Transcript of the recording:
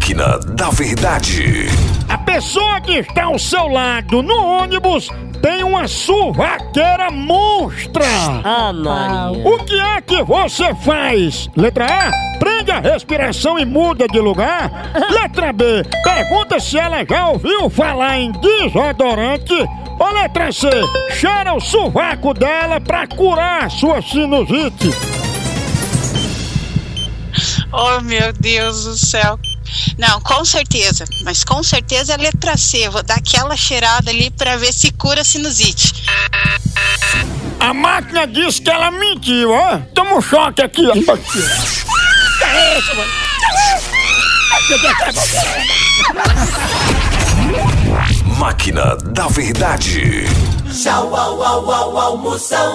Máquina da Verdade. A pessoa que está ao seu lado no ônibus tem uma suvaqueira monstra. Ah, Maria. O que é que você faz? Letra A, prende a respiração e muda de lugar. Letra B, pergunta se ela já ouviu falar em desodorante. Ou letra C, cheira o sovaco dela pra curar sua sinusite. Oh, meu Deus do céu. Não, com certeza. Mas com certeza é a letra C. Vou dar aquela cheirada ali pra ver se cura a sinusite. A máquina disse que ela mentiu, ó. Toma um choque aqui, ó. Que isso, mano? Máquina da Verdade. Tchau, au, au, au, almoção.